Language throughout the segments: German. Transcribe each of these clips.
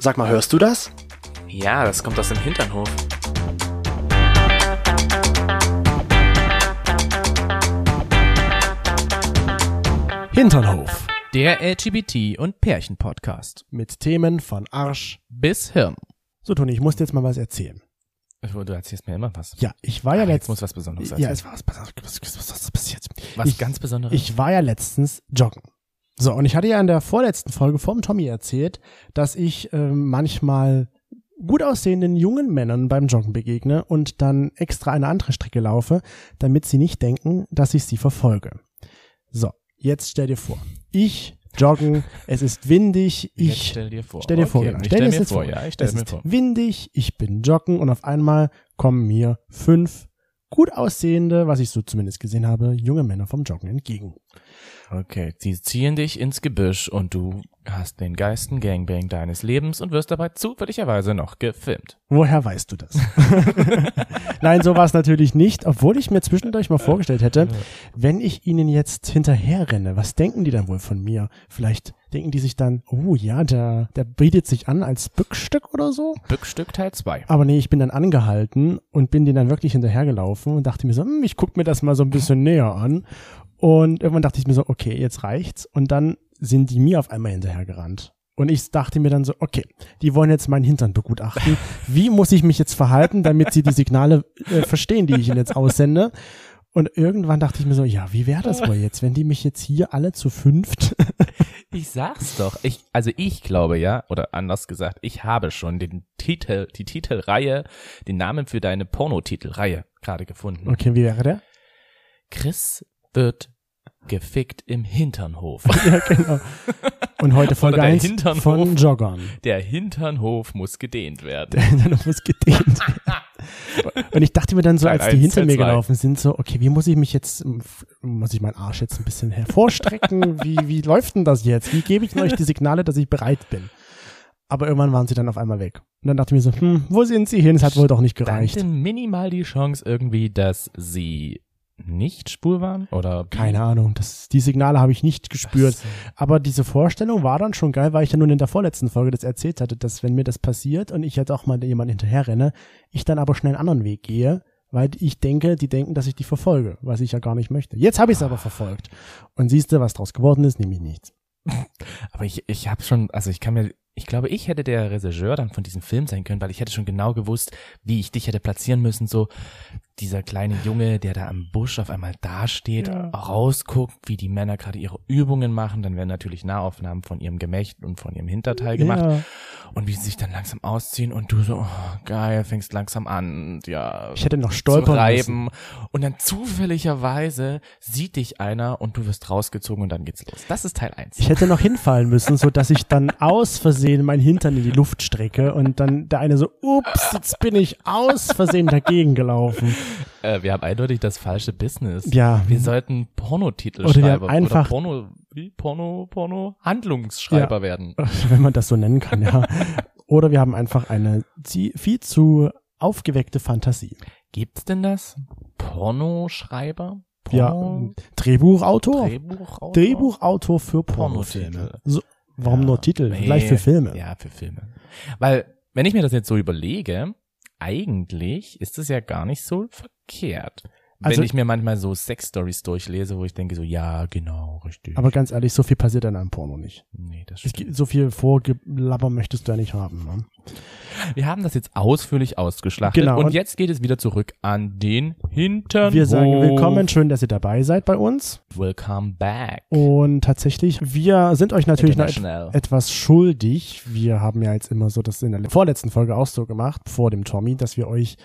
Sag mal, hörst du das? Ja, das kommt aus dem Hinternhof. Hinternhof. Der LGBT- und Pärchen-Podcast. Mit Themen von Arsch. Bis Hirn. So, Toni, ich muss dir jetzt mal was erzählen. Du erzählst mir immer was. Ja, ich war ja Ah, jetzt letztens. muss was Besonderes Ja, erzählen. es war was, was, was, was, was passiert. was ich, ganz Besonderes. Ich war ja letztens joggen. So, und ich hatte ja in der vorletzten Folge vom Tommy erzählt, dass ich ähm, manchmal gut aussehenden jungen Männern beim Joggen begegne und dann extra eine andere Strecke laufe, damit sie nicht denken, dass ich sie verfolge. So, jetzt stell dir vor, ich joggen, es ist windig, Jetzt ich stell dir vor. Stell dir vor, okay, genau. Ich Stell stell dir mir jetzt vor, vor. ja, ich stell es mir ist vor. windig, ich bin joggen und auf einmal kommen mir fünf gut aussehende, was ich so zumindest gesehen habe, junge Männer vom Joggen entgegen. Okay, sie ziehen dich ins Gebüsch und du hast den geilsten Gangbang deines Lebens und wirst dabei zufälligerweise noch gefilmt. Woher weißt du das? Nein, so war es natürlich nicht, obwohl ich mir zwischendurch mal vorgestellt hätte, wenn ich ihnen jetzt hinterher renne, was denken die dann wohl von mir? Vielleicht denken die sich dann, oh ja, der, der bietet sich an als Bückstück oder so. Bückstück Teil 2. Aber nee, ich bin dann angehalten und bin denen dann wirklich hinterhergelaufen und dachte mir so, hm, ich guck mir das mal so ein bisschen näher an. Und irgendwann dachte ich mir so, okay, jetzt reicht's. Und dann sind die mir auf einmal hinterhergerannt. Und ich dachte mir dann so, okay, die wollen jetzt meinen Hintern begutachten. Wie muss ich mich jetzt verhalten, damit sie die Signale äh, verstehen, die ich ihnen jetzt aussende? Und irgendwann dachte ich mir so, ja, wie wäre das wohl jetzt, wenn die mich jetzt hier alle zu fünft Ich sag's doch. Ich, also ich glaube ja, oder anders gesagt, ich habe schon den Titel, die Titelreihe, den Namen für deine Pornotitelreihe gerade gefunden. Okay, wie wäre der? Chris wird gefickt im Hinternhof. Ja, genau. Und heute Folge Oder der 1 Hinternhof. von Joggern. Der Hinternhof muss gedehnt werden. Der Hinternhof muss gedehnt. Und ich dachte mir dann so, als die hinter mir gelaufen sind, so, okay, wie muss ich mich jetzt, muss ich meinen Arsch jetzt ein bisschen hervorstrecken? Wie, wie läuft denn das jetzt? Wie gebe ich euch die Signale, dass ich bereit bin? Aber irgendwann waren sie dann auf einmal weg. Und dann dachte ich mir so, hm, wo sind sie hin? Es hat wohl doch nicht Dann gereicht. denn minimal die Chance irgendwie, dass sie nicht schwul waren? Oder Keine Ahnung, das, die Signale habe ich nicht gespürt. Was? Aber diese Vorstellung war dann schon geil, weil ich ja nun in der vorletzten Folge das erzählt hatte, dass wenn mir das passiert und ich jetzt auch mal jemand hinterher renne, ich dann aber schnell einen anderen Weg gehe, weil ich denke, die denken, dass ich die verfolge, was ich ja gar nicht möchte. Jetzt habe ich es aber verfolgt. Und siehst du, was draus geworden ist, nämlich nichts. Aber ich, ich habe schon, also ich kann mir, ich glaube, ich hätte der Regisseur dann von diesem Film sein können, weil ich hätte schon genau gewusst, wie ich dich hätte platzieren müssen. So dieser kleine Junge, der da am Busch auf einmal dasteht, Ja. rausguckt, wie die Männer gerade ihre Übungen machen. Dann werden natürlich Nahaufnahmen von ihrem Gemächt und von ihrem Hinterteil gemacht. Ja. Und wie sie sich dann langsam ausziehen und du so, oh, geil, fängst langsam an, und ja, Ich hätte noch stolpern müssen. Und dann zufälligerweise sieht dich einer und du wirst rausgezogen und dann geht's los. Das ist Teil eins. Ich hätte noch hinfallen müssen, so dass ich dann aus Versehen meinen Hintern in die Luft strecke und dann der eine so, ups, jetzt bin ich aus Versehen dagegen gelaufen. Äh, wir haben eindeutig das falsche Business. Ja. Wir sollten Pornotitel Oder schreiben. einfach- oder Porno, wie? Porno, Porno, Handlungsschreiber Ja. werden. wenn man das so nennen kann, ja. Oder wir haben einfach eine viel zu aufgeweckte Fantasie. Gibt's denn das? Pornoschreiber? Ja, Porno, Drehbuchautor? Drehbuchautor? Drehbuchautor für Pornotitel. Pornofilme. So, warum Ja. nur Titel? Nee. Gleich für Filme. Ja, für Filme. Weil, wenn ich mir das jetzt so überlege, eigentlich ist es ja gar nicht so verkehrt. Also- wenn ich mir manchmal so Sex-Stories durchlese, wo ich denke so, ja, genau, richtig. Aber ganz ehrlich, so viel passiert in einem Porno nicht. nee, das stimmt. gibt, so viel Vorgelabber möchtest du ja nicht haben. Ne? Wir haben das jetzt ausführlich ausgeschlachtet Genau, und, jetzt geht es wieder zurück an den Hinternhof. Wir sagen willkommen, schön, dass ihr dabei seid bei uns. Welcome back. Und tatsächlich, wir sind euch natürlich noch et etwas schuldig. Wir haben ja jetzt immer so das in der vorletzten Folge auch so gemacht, vor dem Tommy, dass wir euch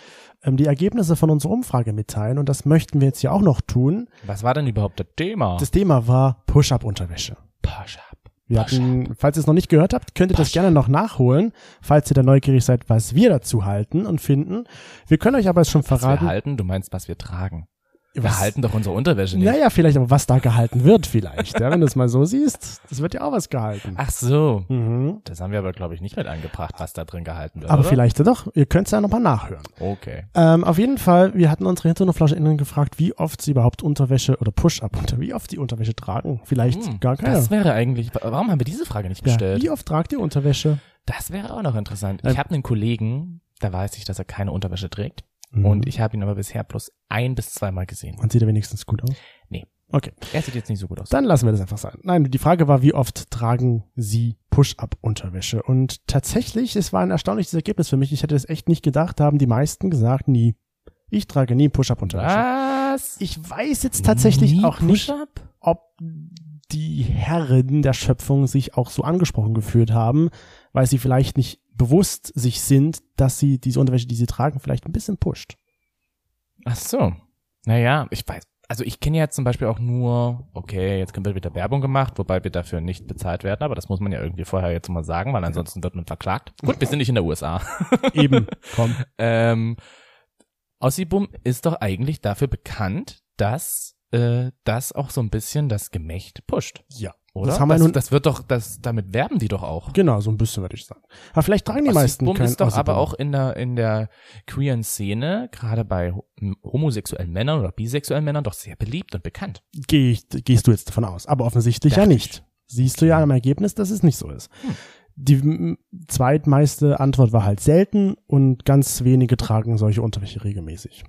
ähm, die Ergebnisse von unserer Umfrage mitteilen. Und das möchten wir jetzt hier auch noch tun. Was war denn überhaupt das Thema? Das Thema war Push-Up-Unterwäsche. Push-up. Wir hatten, falls ihr es noch nicht gehört habt, könnt ihr das gerne noch nachholen, falls ihr da neugierig seid, was wir dazu halten und finden. Wir können euch aber jetzt schon Was wir verraten. halten, du meinst, was wir tragen. Wir halten doch unsere Unterwäsche nicht. Naja, vielleicht aber was da gehalten wird, vielleicht. Ja, wenn du es mal so siehst, das wird ja auch was gehalten. Ach so. Mhm. Das haben wir aber, glaube ich, nicht mit angebracht, was da drin gehalten wird. Aber oder? vielleicht ja doch. Ihr könnt es ja nochmal nachhören. Okay. Ähm, auf jeden Fall, wir hatten unsere HinternoflauscherInnen gefragt, wie oft sie überhaupt Unterwäsche oder Push-Up wie oft sie Unterwäsche tragen. Vielleicht Hm, gar keine. Das wäre eigentlich, warum haben wir diese Frage nicht ja, gestellt? wie oft tragt ihr Unterwäsche? Das wäre auch noch interessant. Ähm, Ich habe einen Kollegen, da weiß ich, dass er keine Unterwäsche trägt. Mhm. Und ich habe ihn aber bisher bloß ein bis zweimal gesehen. Und sieht er wenigstens gut aus? Nee. Okay. Er sieht jetzt nicht so gut aus. Dann lassen wir das einfach sein. Nein, die Frage war, wie oft tragen Sie Push-Up-Unterwäsche? Und tatsächlich, es war ein erstaunliches Ergebnis für mich. Ich hätte das echt nicht gedacht, haben die meisten gesagt, nie. Ich trage nie Push-Up-Unterwäsche. Was? Ich weiß jetzt tatsächlich Nie auch nicht, ob die Herren der Schöpfung sich auch so angesprochen gefühlt haben, weil sie vielleicht nicht bewusst sich sind, dass sie diese Unterwäsche, die sie tragen, vielleicht ein bisschen pusht. Ach so. Naja, ich weiß. Also ich kenne ja zum Beispiel auch nur, okay, jetzt wird wieder Werbung gemacht, wobei wir dafür nicht bezahlt werden, aber das muss man ja irgendwie vorher jetzt mal sagen, weil ansonsten wird man verklagt. Gut, wir sind nicht in der USA. Eben, komm. ähm, Ossibum ist doch eigentlich dafür bekannt, dass äh, das auch so ein bisschen das Gemächt pusht, Ja. Oder? Das haben wir das, nun- das wird doch, das, damit werben die doch auch. Genau, so ein bisschen würde ich sagen. Aber vielleicht tragen die meisten Ossibum kein ist doch Ossibum. aber auch in der, in der queeren Szene, gerade bei ho- homosexuellen Männern oder bisexuellen Männern, doch sehr beliebt und bekannt. Geh ich, gehst du jetzt davon aus. Aber offensichtlich ja Dachte nicht. Siehst du ja am Ergebnis, dass es nicht so ist. Die m, zweitmeiste Antwort war halt selten und ganz wenige tragen solche Unterwäsche regelmäßig.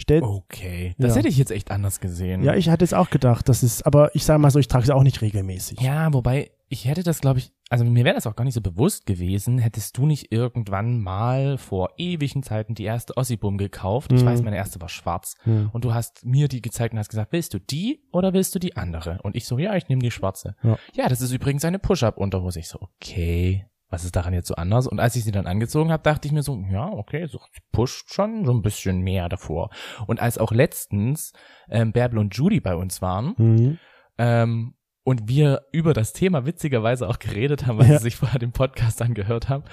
Stellt, Okay, das Ja. hätte ich jetzt echt anders gesehen. Ja, ich hatte jetzt auch gedacht, das ist, aber ich sage mal so, ich trage sie auch nicht regelmäßig. Ja, wobei, ich hätte das, glaube ich, also mir wäre das auch gar nicht so bewusst gewesen, hättest du nicht irgendwann mal vor ewigen Zeiten die erste Ossibum gekauft. Ich Mhm. weiß, meine erste war schwarz. Hm. Und du hast mir die gezeigt und hast gesagt, willst du die oder willst du die andere? Und ich so, ja, ich nehme die schwarze. Ja. Ja, das ist übrigens eine Push-Up-Unterhose. Ich so, okay, was ist daran jetzt so anders? Und als ich sie dann angezogen habe, dachte ich mir so, ja, okay, so pusht schon so ein bisschen mehr davor. Und als auch letztens ähm, Bärbel und Judy bei uns waren, Hm. ähm, und wir über das Thema witzigerweise auch geredet haben, weil Ja. sie sich vorher den Podcast angehört haben,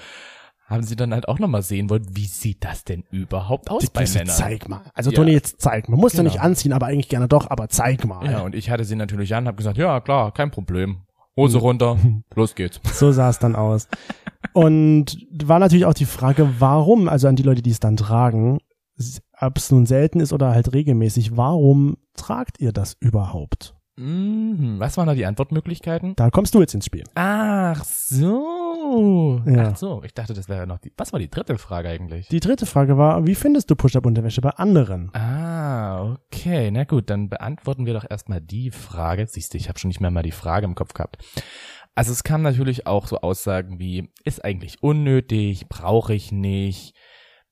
haben sie dann halt auch nochmal sehen wollen, wie sieht das denn überhaupt aus bei Jetzt Männern? zeig mal. Also Ja. Toni, jetzt zeig mal. Musst du Genau. nicht anziehen, aber eigentlich gerne doch, aber zeig mal. Ja, und ich hatte sie natürlich an, habe gesagt, ja klar, kein Problem. Hose runter, los geht's. So sah es dann aus. Und war natürlich auch die Frage, warum, also an die Leute, die es dann tragen, ob es nun selten ist oder halt regelmäßig, warum tragt ihr das überhaupt? Mhm, was waren da die Antwortmöglichkeiten? Da kommst du jetzt ins Spiel. Ach so. Ja. Ach so, ich dachte, das wäre noch die. Was war die dritte Frage eigentlich? Die dritte Frage war, wie findest du Push-Up-Unterwäsche bei anderen? Ah, okay. Na gut, dann beantworten wir doch erstmal die Frage. Siehst du, ich habe schon nicht mehr mal die Frage im Kopf gehabt. Also es kam natürlich auch so Aussagen wie, ist eigentlich unnötig, brauche ich nicht,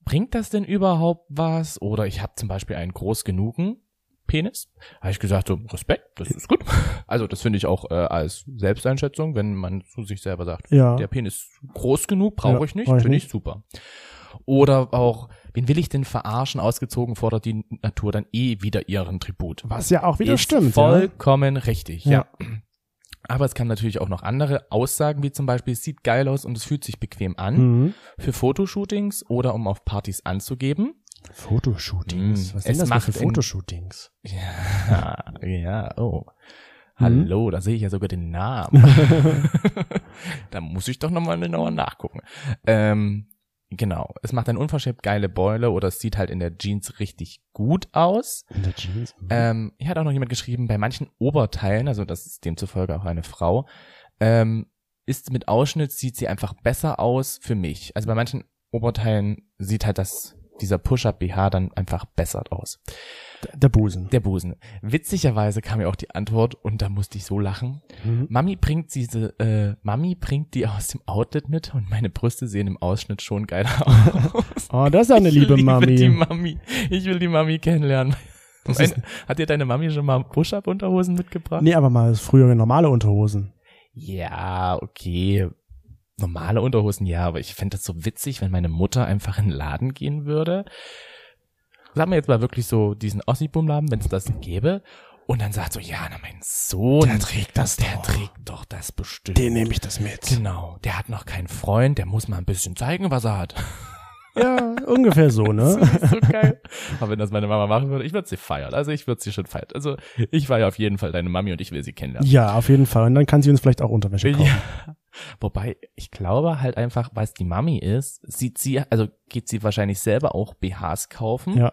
bringt das denn überhaupt was? Oder ich habe zum Beispiel einen groß genugen Penis. Habe ich gesagt, so, Respekt, das ist gut. Also das finde ich auch äh, als Selbsteinschätzung, wenn man zu sich selber sagt, Ja. der Penis ist groß genug, brauche Ja, ich nicht, finde ich super. Oder auch, wen will ich denn verarschen? Ausgezogen fordert die Natur dann eh wieder ihren Tribut. Was ja auch wieder ist stimmt. Vollkommen richtig, ja. Ja. Aber es kann natürlich auch noch andere Aussagen, wie zum Beispiel, es sieht geil aus und es fühlt sich bequem Ja. an, Mhm. für Fotoshootings oder um auf Partys anzugeben. Fotoshootings. Mhm. Was sind Es das denn für Fotoshootings? Ja, ja, oh. Mhm. Hallo, da sehe ich ja sogar den Namen. da muss ich doch nochmal genauer nachgucken. Ähm, genau, es macht eine unverschämt geile Beule oder es sieht halt in der Jeans richtig gut aus. In der Jeans. Mhm. Ähm, hier hat auch noch jemand geschrieben, bei manchen Oberteilen, also das ist demzufolge auch eine Frau, ähm, ist mit Ausschnitt sieht sie einfach besser aus für mich. Also bei manchen Oberteilen sieht halt das, dieser Push-Up BH dann einfach besser aus. der Busen. Der Busen. Witzigerweise kam ja auch die Antwort und da musste ich so lachen. Mhm. Mami bringt diese, äh, Mami bringt die aus dem Outlet mit und meine Brüste sehen im Ausschnitt schon geiler aus. Oh, das ist eine Ich liebe liebe Mami. die Mami. Ich will die Mami kennenlernen. Meine, hat dir deine Mami schon mal Push-Up-Unterhosen mitgebracht? Nee, aber mal frühere normale Unterhosen. Ja, okay. Normale Unterhosen, ja, aber ich fände das so witzig, wenn meine Mutter einfach in den Laden gehen würde. Sagen wir jetzt mal wirklich so diesen Ossi-Bum-Laden, wenn es das gäbe. Und dann sagt so, ja, na mein Sohn, Der trägt das der doch. trägt doch das bestimmt. Den nehme ich das mit. Genau, der hat noch keinen Freund, der muss mal ein bisschen zeigen, was er hat. Ja, ungefähr so, ne? Das ist so geil. Aber wenn das meine Mama machen würde, ich würde sie feiern. Also ich würde sie schon feiern. Also ich war ja auf jeden Fall deine Mami und ich will sie kennenlernen. Ja, auf jeden Fall. Und dann kann sie uns vielleicht auch Unterwäsche kaufen. Ja. Wobei, ich glaube halt einfach, weil es die Mami ist, sieht sie, also geht sie wahrscheinlich selber auch BHs kaufen. Ja.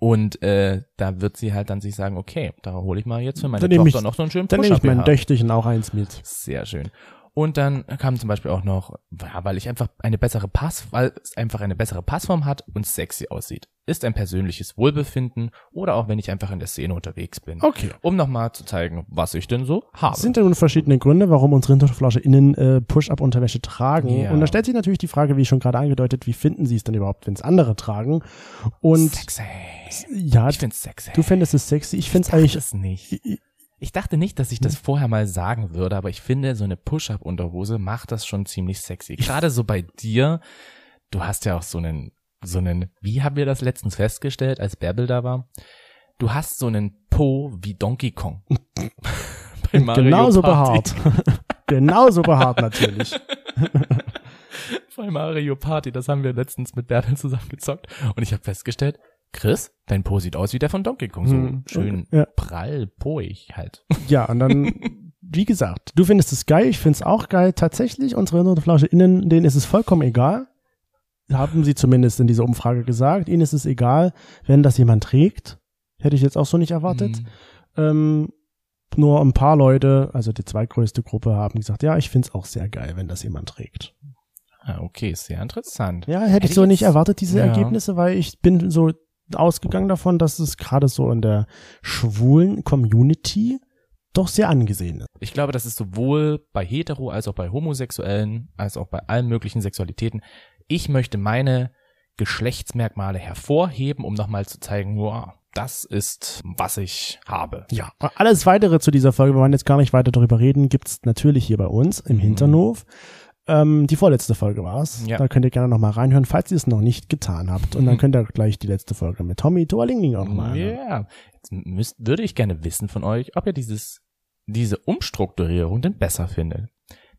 Und äh, da wird sie halt dann sich sagen, okay, da hole ich mal jetzt für meine Dann Tochter ich- noch so einen schönen Dann nehme ich meinen. Döchterchen auch eins mit. Sehr schön. Und dann kam zum Beispiel auch noch, ja, weil ich einfach eine bessere Pass, weil es einfach eine bessere Passform hat und sexy aussieht. Ist ein persönliches Wohlbefinden oder auch wenn ich einfach in der Szene unterwegs bin. Okay. Um nochmal zu zeigen, was ich denn so habe. Es sind ja nun verschiedene Gründe, warum unsere HinterflauscherInnen äh, Push-Up-Unterwäsche tragen. Ja. Und da stellt sich natürlich die Frage, wie schon gerade angedeutet, wie finden sie es denn überhaupt, wenn es andere tragen? Und sexy. ja, Ich find's sexy. du fändest es sexy. Ich find's dachte eigentlich, es nicht. Ich dachte nicht, dass ich das vorher mal sagen würde, aber ich finde, so eine Push-Up-Unterhose macht das schon ziemlich sexy. Gerade so bei dir, du hast ja auch so einen, so einen, wie haben wir das letztens festgestellt, als Bärbel da war? Du hast so einen Po wie Donkey Kong. bei Mario genauso Party. behaart. genauso behaart natürlich. Bei Mario Party, das haben wir letztens mit Bärbel zusammen gezockt. Und ich habe festgestellt, Chris, dein Po sieht aus wie der von Donkey Kong. So Hm, schön ja. prall poig halt. Ja, und dann, wie gesagt, du findest es geil, ich find's auch geil. Tatsächlich, unsere HinterflauscherInnen, denen ist es vollkommen egal. Haben sie zumindest in dieser Umfrage gesagt. Ihnen ist es egal, wenn das jemand trägt. Hätte ich jetzt auch so nicht erwartet. Hm. Ähm, nur ein paar Leute, also die zweitgrößte Gruppe, haben gesagt, ja, ich find's auch sehr geil, wenn das jemand trägt. Ah, okay, sehr interessant. Ja, hätte, Hätte ich so ich nicht erwartet, diese Ja. Ergebnisse, weil ich bin so ausgegangen davon, dass es gerade so in der schwulen Community doch sehr angesehen ist. Ich glaube, das ist sowohl bei hetero als auch bei homosexuellen, als auch bei allen möglichen Sexualitäten. Ich möchte meine Geschlechtsmerkmale hervorheben, um nochmal zu zeigen, wow, das ist, was ich habe. Ja, alles weitere zu dieser Folge, wir wollen jetzt gar nicht weiter darüber reden, gibt's natürlich hier bei uns im Hinternhof. Ähm, die vorletzte Folge war's. Ja. Da könnt ihr gerne noch mal reinhören, falls ihr es noch nicht getan habt. Und dann könnt ihr gleich die letzte Folge mit Tommy Toalingling auch mal Ja, anhören. jetzt müsst, würde ich gerne wissen von euch, ob ihr dieses, diese Umstrukturierung denn besser findet.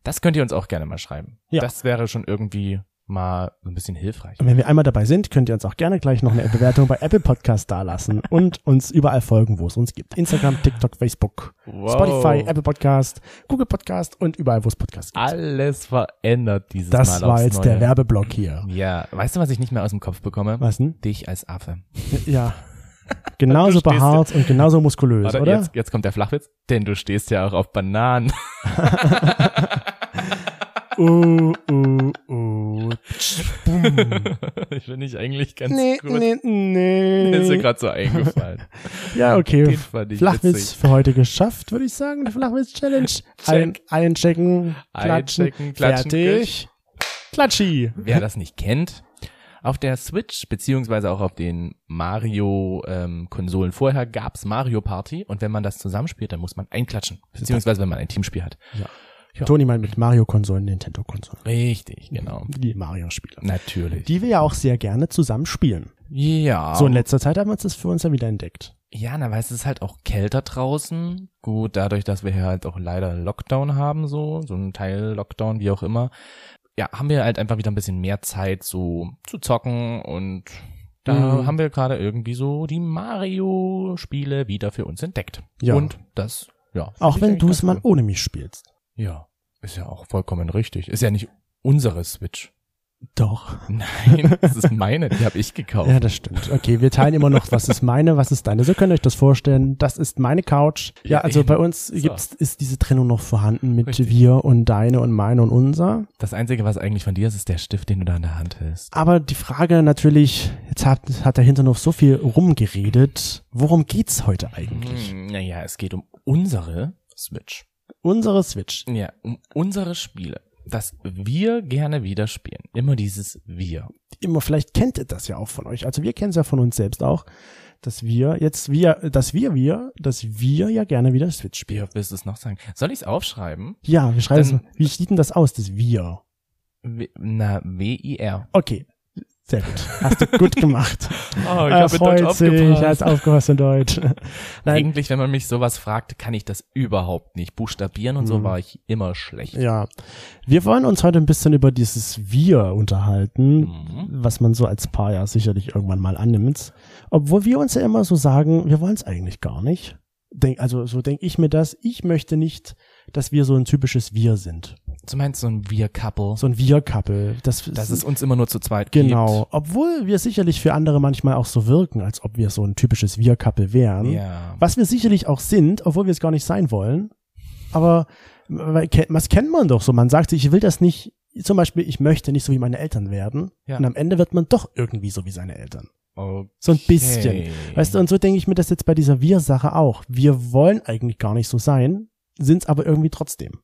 Das könnt ihr uns auch gerne mal schreiben. Ja. Das wäre schon irgendwie mal ein bisschen hilfreich. Und wenn wir einmal dabei sind, könnt ihr uns auch gerne gleich noch eine Bewertung bei Apple Podcast dalassen und uns überall folgen, wo es uns gibt. Instagram, TikTok, Facebook, Wow. Spotify, Apple Podcast, Google Podcast und überall, wo es Podcasts gibt. Alles verändert dieses Das Mal war aufs jetzt Neue. der Werbeblock hier. Ja, weißt du, was ich nicht mehr aus dem Kopf bekomme? Was denn? Dich als Affe. Ja. Genauso behaart und genauso muskulös, Warte, oder? Jetzt, jetzt kommt der Flachwitz. Denn du stehst ja auch auf Bananen. Uh, uh, uh. Finde ich eigentlich ganz Nee, gut. nee, nee. Mir ist mir gerade so eingefallen. Ja, okay. Ich Flachwitz witzig. für heute geschafft, würde ich sagen. Die Flachwitz-Challenge. Ein, einchecken, klatschen, Einchecken, klatschen, fertig. Klatschi. Wer das nicht kennt, auf der Switch beziehungsweise auch auf den Mario-Konsolen vorher gab's Mario Party und wenn man das zusammenspielt, dann muss man einklatschen. Beziehungsweise wenn man ein Teamspiel hat. Ja. Toni meint mit Mario-Konsolen, Nintendo-Konsolen. Richtig, genau. Die Mario-Spiele. Natürlich. Die wir ja auch sehr gerne zusammen spielen. ja. So in letzter Zeit haben wir uns das für uns ja wieder entdeckt. Ja, na, du, es ist halt auch kälter draußen. Gut, dadurch, dass wir hier halt auch leider Lockdown haben, so, so ein Teil Lockdown, wie auch immer. Ja, haben wir halt einfach wieder ein bisschen mehr Zeit, so zu zocken und da Mhm. haben wir gerade irgendwie so die Mario-Spiele wieder für uns entdeckt. Ja. Und das, ja. Auch wenn du es mal ohne mich spielst. Ja, ist ja auch vollkommen richtig. Ist ja nicht unsere Switch. Doch. Nein, das ist meine, die habe ich gekauft. Ja, das stimmt. Okay, wir teilen immer noch, was ist meine, was ist deine. So könnt ihr euch das vorstellen. Das ist meine Couch. Ja, Ja, also eben. bei uns So. gibt's, ist diese Trennung noch vorhanden mit Richtig. wir und deine und meine und unser. Das Einzige, was eigentlich von dir ist, ist der Stift, den du da in der Hand hältst. Aber die Frage natürlich, jetzt hat, hat der Hinternhof so viel rumgeredet. Worum geht's heute eigentlich? Hm, Naja, es geht um unsere Switch. Unsere Switch. Ja, um unsere Spiele. Das wir gerne wieder spielen. Immer dieses Wir. Immer, vielleicht kennt ihr das ja auch von euch. Also wir kennen es ja von uns selbst auch, dass wir jetzt wir, dass wir wir, dass wir ja gerne wieder Switch spielen. Wie willst du es noch sagen? Soll ich es aufschreiben? Ja, wir schreiben es. Wie sieht denn das aus, das wir? W na, W-I-R. Okay. Sehr gut. Hast du gut gemacht. Oh, er freut sich, hat aufgepasst in Deutsch. Nein, Eigentlich, wenn man mich sowas fragt, kann ich das überhaupt nicht buchstabieren und so Mhm. war ich immer schlecht. ja. Wir wollen uns heute ein bisschen über dieses Wir unterhalten, Mhm. was man so als Paar ja sicherlich irgendwann mal annimmt. Obwohl wir uns ja immer so sagen, wir wollen es eigentlich gar nicht. Denk, also so denke ich mir das. Ich möchte nicht, dass wir so ein typisches Wir sind. Du meinst so ein Wir-Couple, So ein Wir-Couple. Das, dass es uns immer nur zu zweit Genau. Obwohl wir sicherlich für andere manchmal auch so wirken, als ob wir so ein typisches Wir-Couple wären. gibt. Ja. Was wir sicherlich auch sind, obwohl wir es gar nicht sein wollen. Aber was kennt man doch so? Man sagt sich, ich will das nicht, zum Beispiel, ich möchte nicht so wie meine Eltern werden. Ja. Und am Ende wird man doch irgendwie so wie seine Eltern. Okay. So ein bisschen. Weißt du, und so denke ich mir das jetzt bei dieser Wir-Sache auch. Wir wollen eigentlich gar nicht so sein, sind's aber irgendwie trotzdem.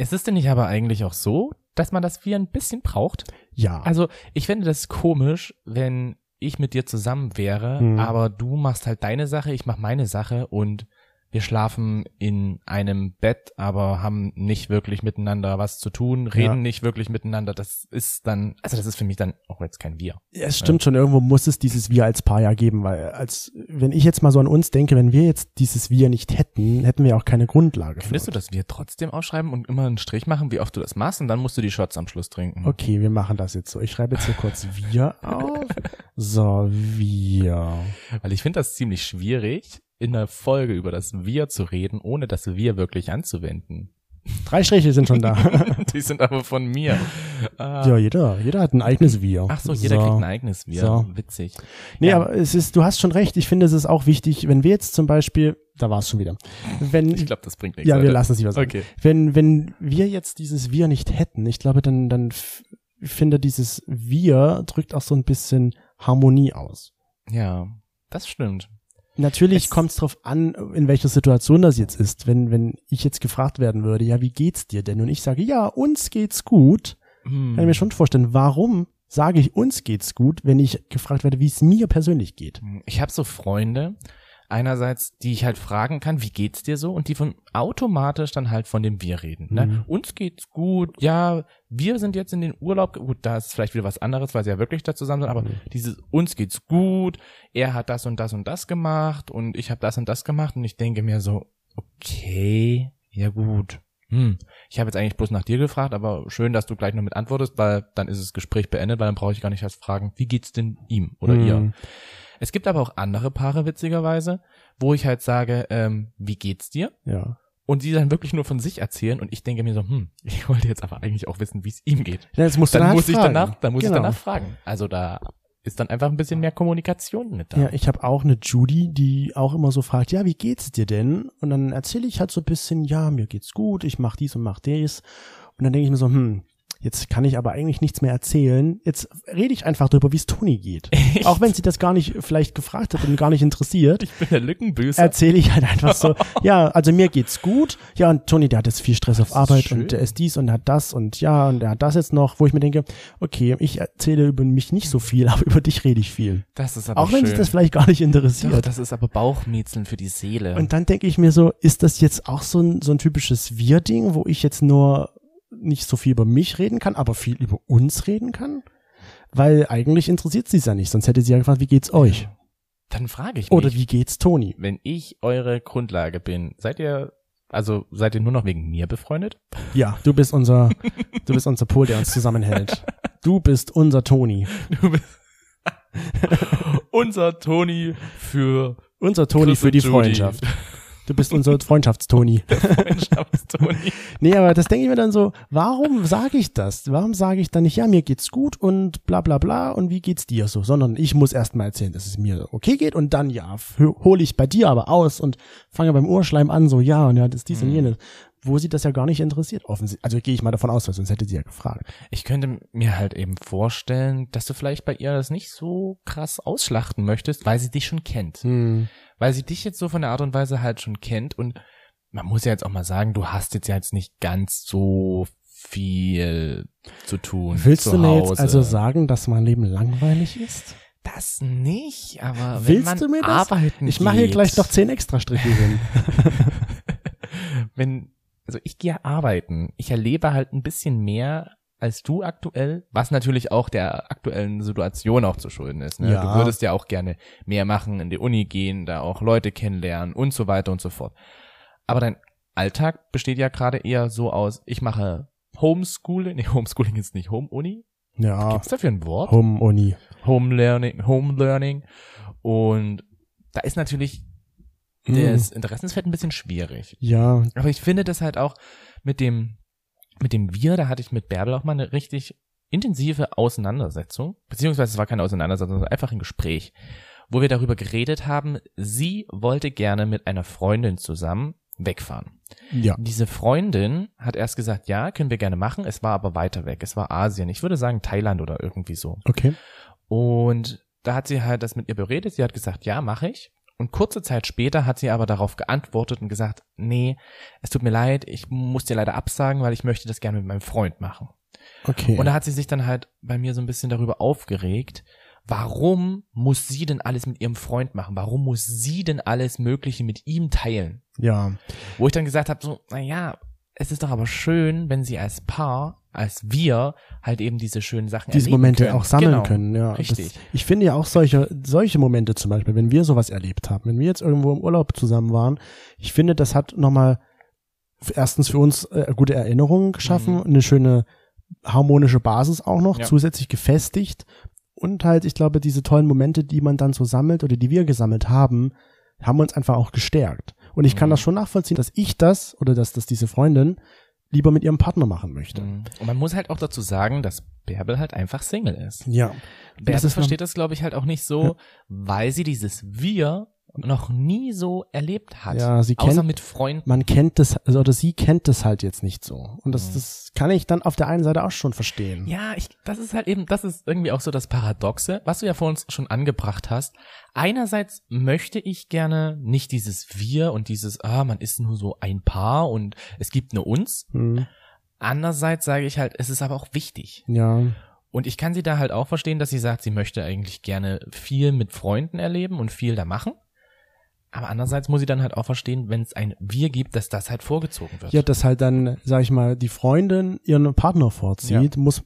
Ist es denn nicht aber eigentlich auch so, dass man das wie ein bisschen braucht? Ja. Also, ich fände das komisch, wenn ich mit dir zusammen wäre, Mhm. aber du machst halt deine Sache, ich mach meine Sache und wir schlafen in einem Bett, aber haben nicht wirklich miteinander was zu tun, reden Ja. nicht wirklich miteinander. Das ist dann, also das ist für mich dann auch jetzt kein Wir. Ja, es stimmt schon, irgendwo muss es dieses Wir als Paar ja geben, weil als, wenn ich jetzt mal so an uns denke, wenn wir jetzt dieses Wir nicht hätten, hätten wir auch keine Grundlage. Für. Findest du, dass wir trotzdem aufschreiben und immer einen Strich machen, wie oft du das machst und dann musst du die Shots am Schluss trinken? Okay, wir machen das jetzt so. Ich schreibe jetzt hier kurz Wir auf. So, Wir. Weil ich finde das ziemlich schwierig, in der Folge über das Wir zu reden, ohne das Wir wirklich anzuwenden. Drei Striche sind schon da. Die sind aber von mir. Ah. ja, jeder, jeder hat ein eigenes Wir. Ach so, jeder kriegt ein eigenes Wir. So. Witzig. Nee, Ja. aber es ist, du hast schon recht. Ich finde, es ist auch wichtig, wenn wir jetzt zum Beispiel, da war es schon wieder. Wenn, Ich glaube, das bringt nichts. ja, wir Alter. lassen es lieber sein. Okay. Wenn, wenn wir jetzt dieses Wir nicht hätten, ich glaube, dann, dann finde dieses Wir drückt auch so ein bisschen Harmonie aus. Ja, das stimmt. Natürlich kommt es drauf an, in welcher Situation das jetzt ist. Wenn, wenn ich jetzt gefragt werden würde, ja, wie geht's dir denn? Und ich sage, ja, uns geht's gut, Hm. kann ich mir schon vorstellen, warum sage ich, uns geht's gut, wenn ich gefragt werde, wie es mir persönlich geht. Ich habe so Freunde, einerseits, die ich halt fragen kann, wie geht's dir so? Und die von automatisch dann halt von dem Wir reden. Ne? Mhm. Uns geht's gut, ja, wir sind jetzt in den Urlaub, gut, da ist vielleicht wieder was anderes, weil sie ja wirklich da zusammen sind, aber Mhm. dieses uns geht's gut, er hat das und das und das gemacht und ich habe das und das gemacht und ich denke mir so, okay, ja gut. Hm. Ich habe jetzt eigentlich bloß nach dir gefragt, aber schön, dass du gleich noch mit antwortest, weil dann ist das Gespräch beendet, weil dann brauche ich gar nicht erst fragen, wie geht's denn ihm oder ihr? Es gibt aber auch andere Paare, witzigerweise, wo ich halt sage, ähm, wie geht's dir? Ja. Und sie dann wirklich nur von sich erzählen und ich denke mir so, hm, ich wollte jetzt aber eigentlich auch wissen, wie es ihm geht. ja das musst du Dann halt muss ich fragen. danach, dann muss Genau. ich danach fragen. Also da ist dann einfach ein bisschen mehr Kommunikation mit da. Ja, ich habe auch eine Judy, die auch immer so fragt, ja, wie geht's dir denn? Und dann erzähle ich halt so ein bisschen, ja, mir geht's gut, ich mach dies und mach das. Und dann denke ich mir so, hm, jetzt kann ich aber eigentlich nichts mehr erzählen. Jetzt rede ich einfach darüber, wie es Toni geht. Auch wenn sie das gar nicht vielleicht gefragt hat und gar nicht interessiert, Ich bin der Lückenbüßer. erzähle ich halt einfach so, ja, also mir geht's gut. Ja, und Toni, der hat jetzt viel Stress auf ist Arbeit schön. und der ist dies und der hat das und ja, und der hat das jetzt noch, wo ich mir denke, okay, ich erzähle über mich nicht so viel, aber über dich rede ich viel. Das ist aber Auch wenn schön. sich das vielleicht gar nicht interessiert. Doch, das ist aber Bauchmäzeln für die Seele. Und dann denke ich mir so, ist das jetzt auch so ein, so ein typisches Wir-Ding, wo ich jetzt nur nicht so viel über mich reden kann, aber viel über uns reden kann? Weil eigentlich interessiert sie es ja nicht, sonst hätte sie ja gefragt, wie geht's euch? dann frage ich mich, Oder wie geht's Toni? wenn ich eure Grundlage bin, seid ihr, also seid ihr nur noch wegen mir befreundet? Ja, du bist unser, du bist unser Pol, der uns zusammenhält. Du bist unser Toni. Du bist unser Toni für Unser Toni Chris für die. Freundschaft. Du bist unser Freundschaftstoni. Freundschaftstoni. Nee, aber das denke ich mir dann so, warum sage ich das? Warum sage ich dann nicht, ja, mir geht's gut und bla bla bla und wie geht's dir so? Sondern ich muss erst mal erzählen, dass es mir okay geht und dann, ja, hole ich bei dir aber aus und fange beim Urschleim an, so, ja, und ja, das ist dies und jenes. Wo sie das ja gar nicht interessiert, offensichtlich. Also gehe ich mal davon aus, weil sonst hätte sie ja gefragt. Ich könnte mir halt eben vorstellen, dass du vielleicht bei ihr das nicht so krass ausschlachten möchtest, weil sie dich schon kennt. Hm. Weil sie dich jetzt so von der Art und Weise halt schon kennt und man muss ja jetzt auch mal sagen, du hast jetzt ja jetzt nicht ganz so viel zu tun. Willst zu du mir Hause. jetzt also sagen, dass mein Leben langweilig ist? Das nicht, aber wenn Willst man du mir das? arbeiten Ich mache hier gleich noch zehn extra Striche hin. wenn, also ich gehe arbeiten. Ich erlebe halt ein bisschen mehr als du aktuell, was natürlich auch der aktuellen Situation auch zu schulden ist. Ne? Ja. Du würdest ja auch gerne mehr machen, in die Uni gehen, da auch Leute kennenlernen und so weiter und so fort. Aber dein Alltag besteht ja gerade eher so aus, ich mache Homeschooling, nee, Homeschooling ist nicht Home-Uni. Ja, Gibt's dafür ein Wort? Home Uni. Home Learning, Home Learning. Und da ist natürlich Hm. das Interessensfeld ein bisschen schwierig. Ja, Aber ich finde das halt auch mit dem, mit dem Wir, da hatte ich mit Bärbel auch mal eine richtig intensive Auseinandersetzung. Beziehungsweise es war keine Auseinandersetzung, sondern einfach ein Gespräch, wo wir darüber geredet haben, sie wollte gerne mit einer Freundin zusammen wegfahren. Ja. Diese Freundin hat erst gesagt, ja, können wir gerne machen. Es war aber weiter weg. Es war Asien. Ich würde sagen Thailand oder irgendwie so. Okay. Und da hat sie halt das mit ihr beredet. Sie hat gesagt, ja, mache ich. Und kurze Zeit später hat sie aber darauf geantwortet und gesagt, nee, es tut mir leid, ich muss dir leider absagen, weil ich möchte das gerne mit meinem Freund machen. Okay. Und da hat sie sich dann halt bei mir so ein bisschen darüber aufgeregt, warum muss sie denn alles mit ihrem Freund machen? Warum muss sie denn alles Mögliche mit ihm teilen? ja. Wo ich dann gesagt habe, so, naja, es ist doch aber schön, wenn sie als Paar, als wir, halt eben diese schönen Sachen diese Momente können. auch sammeln genau. können. Ja, Richtig. Das, ich finde ja auch solche, solche Momente zum Beispiel, wenn wir sowas erlebt haben, wenn wir jetzt irgendwo im Urlaub zusammen waren, ich finde, das hat nochmal erstens für uns äh, gute Erinnerungen geschaffen, Mhm. eine schöne harmonische Basis auch noch, Ja. zusätzlich gefestigt und halt, ich glaube, diese tollen Momente, die man dann so sammelt oder die wir gesammelt haben, haben uns einfach auch gestärkt. Und ich kann Mhm. das schon nachvollziehen, dass ich das oder dass das diese Freundin lieber mit ihrem Partner machen möchte. Mhm. Und man muss halt auch dazu sagen, dass Bärbel halt einfach Single ist. Ja. Bärbel noch- versteht das, glaube ich, halt auch nicht so, Ja. weil sie dieses Wir noch nie so erlebt hat. Ja, sie Außer kennt- mit Freunden. man kennt das, also, oder sie kennt das halt jetzt nicht so. Und das, Mhm. das kann ich dann auf der einen Seite auch schon verstehen. Ja, ich, das ist halt eben, das ist irgendwie auch so das Paradoxe, was du ja vor uns schon angebracht hast. Einerseits möchte ich gerne nicht dieses Wir und dieses, ah, man ist nur so ein Paar und es gibt nur uns. Hm, Andererseits sage ich halt, es ist aber auch wichtig. ja, Und ich kann sie da halt auch verstehen, dass sie sagt, sie möchte eigentlich gerne viel mit Freunden erleben und viel da machen. Aber andererseits muss sie dann halt auch verstehen, wenn es ein Wir gibt, dass das halt vorgezogen wird. ja, dass halt dann, sag ich mal, die Freundin ihren Partner vorzieht, muss,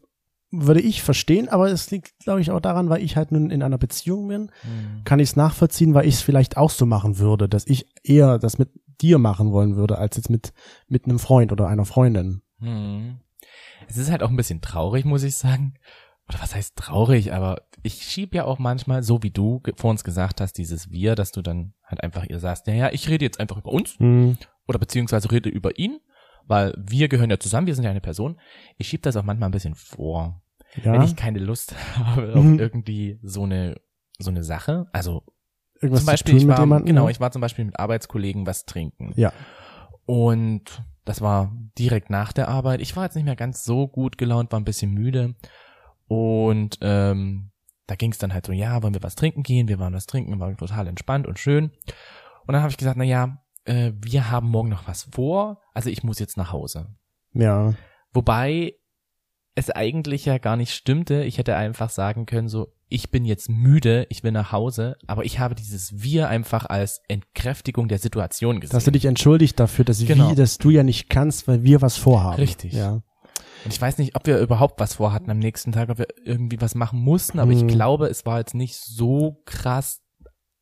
würde ich verstehen, aber es liegt, glaube ich, auch daran, weil ich halt nun in einer Beziehung bin, Hm. kann ich es nachvollziehen, weil ich es vielleicht auch so machen würde, dass ich eher das mit dir machen wollen würde, als jetzt mit, mit einem Freund oder einer Freundin. Hm. Es ist halt auch ein bisschen traurig, muss ich sagen. Oder was heißt traurig, aber ich schieb ja auch manchmal, so wie du vor uns gesagt hast, dieses Wir, dass du dann halt einfach ihr sagst, naja, ich rede jetzt einfach über uns Hm, oder beziehungsweise rede über ihn, weil wir gehören ja zusammen, wir sind ja eine Person. Ich schieb das auch manchmal ein bisschen vor. ja, Wenn ich keine Lust habe auf Mhm. irgendwie so eine, so eine Sache. Also irgendwas zum Beispiel, ich war, jemandem. genau, ich war zum Beispiel mit Arbeitskollegen was trinken. ja, Und das war direkt nach der Arbeit. Ich war jetzt nicht mehr ganz so gut gelaunt, war ein bisschen müde. Und ähm, da ging es dann halt so, ja, wollen wir was trinken gehen? Wir waren was trinken, war total entspannt und schön. Und dann habe ich gesagt, na ja, äh, wir haben morgen noch was vor, also ich muss jetzt nach Hause. ja, Wobei es eigentlich ja gar nicht stimmte. Ich hätte einfach sagen können, so, ich bin jetzt müde, ich will nach Hause, aber ich habe dieses Wir einfach als Entkräftigung der Situation gesehen. Dass du dich entschuldigt dafür, dass Genau. wie, dass du ja nicht kannst, weil wir was vorhaben. Richtig. Ja. Und ich weiß nicht, ob wir überhaupt was vorhatten am nächsten Tag, ob wir irgendwie was machen mussten, aber ich Hm. glaube, es war jetzt nicht so krass,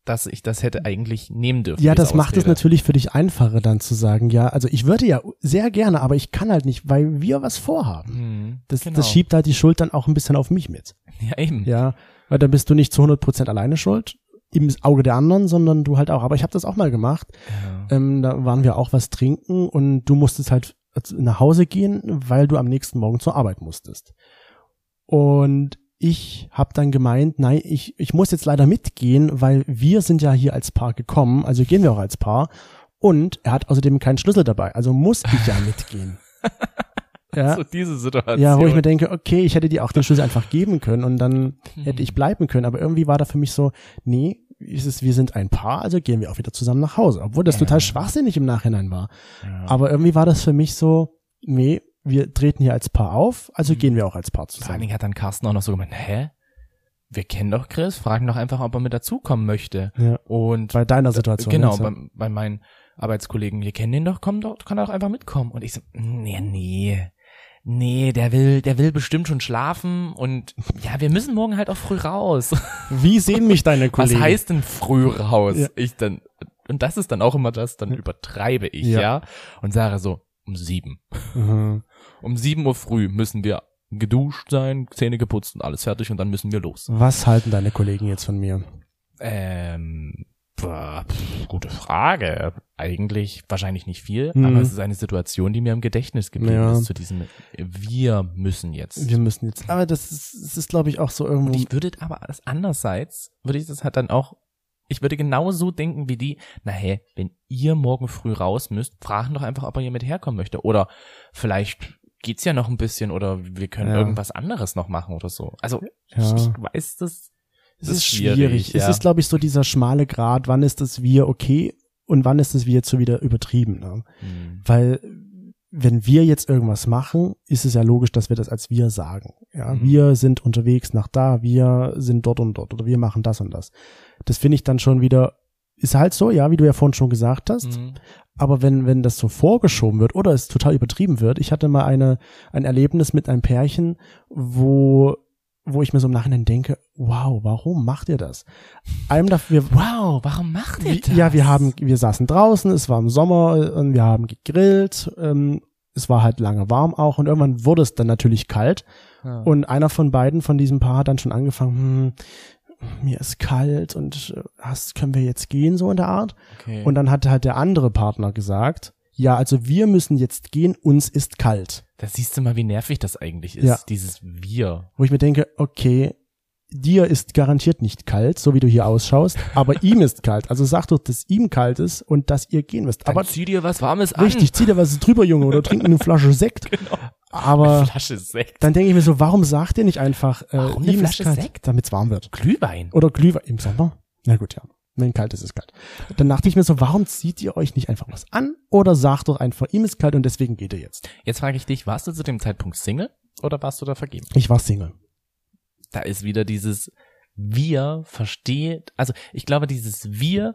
dass ich das hätte eigentlich nehmen dürfen. Ja, das macht es natürlich für dich einfacher dann zu sagen, ja, also ich würde ja sehr gerne, aber ich kann halt nicht, weil wir was vorhaben. Hm, Das, genau. das schiebt halt die Schuld dann auch ein bisschen auf mich mit. Ja, eben. Ja, weil dann bist du nicht zu 100% alleine schuld im Auge der anderen, sondern du halt auch. Aber ich habe das auch mal gemacht. Ja. Ähm, da waren wir auch was trinken und du musstest halt nach Hause gehen, weil du am nächsten Morgen zur Arbeit musstest. Und ich habe dann gemeint, nein, ich, ich muss jetzt leider mitgehen, weil wir sind ja hier als Paar gekommen, also gehen wir auch als Paar. Und er hat außerdem keinen Schlüssel dabei, also muss ich ja mitgehen. ja, So diese Situation. ja, wo ich mir denke, okay, ich hätte dir auch den Schlüssel einfach geben können und dann hätte Mhm. ich bleiben können. Aber irgendwie war da für mich so, nee, ist es, wir sind ein Paar, also gehen wir auch wieder zusammen nach Hause. Obwohl das Ja. total schwachsinnig im Nachhinein war. ja. Aber irgendwie war das für mich so, nee, wir treten hier als Paar auf, also Mhm. gehen wir auch als Paar Vor allen zusammen. Dingen hat dann Carsten auch noch so gemeint, hä? Wir kennen doch Chris, fragen doch einfach, ob er mit dazukommen möchte. Ja. Und Bei deiner Situation. genau, bei, bei meinen Arbeitskollegen, wir kennen den doch, komm doch, kann doch einfach mitkommen. Und ich so, nee, nee, nee, der will, der will bestimmt schon schlafen und ja, wir müssen morgen halt auch früh raus. Wie sehen mich deine Kollegen? Was heißt denn früh raus? Ja. Ich dann, und das ist dann auch immer das, dann übertreibe ich, Ja. ja, und sage so, um sieben. Mhm. Um sieben Uhr früh müssen wir geduscht sein, Zähne geputzt und alles fertig und dann müssen wir los. Was halten deine Kollegen jetzt von mir? Ähm, gute Frage. Eigentlich wahrscheinlich nicht viel, Mhm. aber es ist eine Situation, die mir im Gedächtnis geblieben Ja. ist zu diesem Wir müssen jetzt. Wir müssen jetzt, aber das ist, das ist glaube ich auch so irgendwo. Und ich würde aber das andererseits, würde ich das halt dann auch Ich würde genauso denken wie die, na hey, wenn ihr morgen früh raus müsst, fragen doch einfach, ob er hier mit herkommen möchte. Oder vielleicht geht's ja noch ein bisschen oder wir können Ja. irgendwas anderes noch machen oder so. Also Ja. ich, ich weiß, das, Es ist schwierig. Es ja. ist, glaube ich, so dieser schmale Grad, wann ist das wir okay und wann ist das wir jetzt so wieder übertrieben. Ne? Hm. Weil wenn wir jetzt irgendwas machen, ist es ja logisch, dass wir das als wir sagen. Ja, Mhm. wir sind unterwegs nach da, wir sind dort und dort oder wir machen das und das. Das finde ich dann schon wieder, ist halt so, ja, wie du ja vorhin schon gesagt hast. Mhm. Aber wenn, wenn das so vorgeschoben wird oder es total übertrieben wird, ich hatte mal eine, ein Erlebnis mit einem Pärchen, wo, wo ich mir so im Nachhinein denke, wow, warum macht ihr das? Einem dafür, Wow, warum macht ihr das? ja, wir haben, wir saßen draußen, es war im Sommer und wir haben gegrillt, ähm, es war halt lange warm auch und irgendwann wurde es dann natürlich kalt Ja. und einer von beiden von diesem Paar hat dann schon angefangen, hm, mir ist kalt und äh, hast, können wir jetzt gehen, so in der Art. okay. Und dann hat halt der andere Partner gesagt, ja, also wir müssen jetzt gehen, uns ist kalt. da siehst du mal, wie nervig das eigentlich ist, Ja. dieses Wir. Wo ich mir denke, okay, dir ist garantiert nicht kalt, so wie du hier ausschaust, aber ihm ist kalt. Also sag doch, dass ihm kalt ist und dass ihr gehen müsst. Dann Aber zieh dir was Warmes an. richtig, zieh dir was drüber, Junge, oder trink eine Flasche Sekt. Genau. Aber Flasche Sekt. dann denke ich mir so, warum sagt ihr nicht einfach, äh, Warum eine Flasche ist kalt, Sekt? damit es warm wird? Glühwein. Oder Glühwein im Sommer? Na gut, ja. Wenn kalt ist, ist kalt. Dann dachte ich mir so, warum zieht ihr euch nicht einfach was an? Oder sagt doch einfach, ihm ist kalt und deswegen geht er jetzt. Jetzt frage ich dich, warst du zu dem Zeitpunkt Single oder warst du da vergeben? Ich war Single. Da ist wieder dieses Wir versteht, also ich glaube, dieses Wir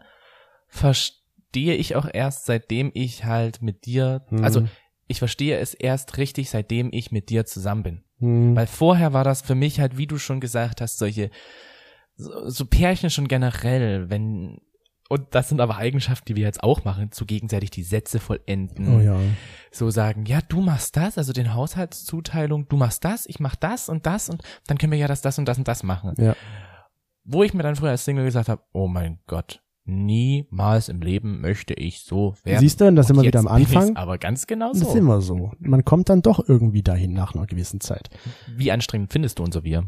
verstehe ich auch erst, seitdem ich halt mit dir, Hm. also ich verstehe es erst richtig, seitdem ich mit dir zusammen bin. Hm. Weil vorher war das für mich halt, wie du schon gesagt hast, solche, so, so Pärchen schon generell, wenn, und das sind aber Eigenschaften, die wir jetzt auch machen, zu gegenseitig die Sätze vollenden. Oh ja. So sagen, ja, du machst das, also den Haushaltszuteilung, du machst das, ich mach das und das und dann können wir ja das, das und das und das machen. Ja. Wo ich mir dann früher als Single gesagt habe, oh mein Gott, niemals im Leben möchte ich so werden. Siehst du, und da sind wir wieder am Anfang. Aber ganz genau Das ist so. immer so. Man kommt dann doch irgendwie dahin nach einer gewissen Zeit. Wie anstrengend findest du unser Wir?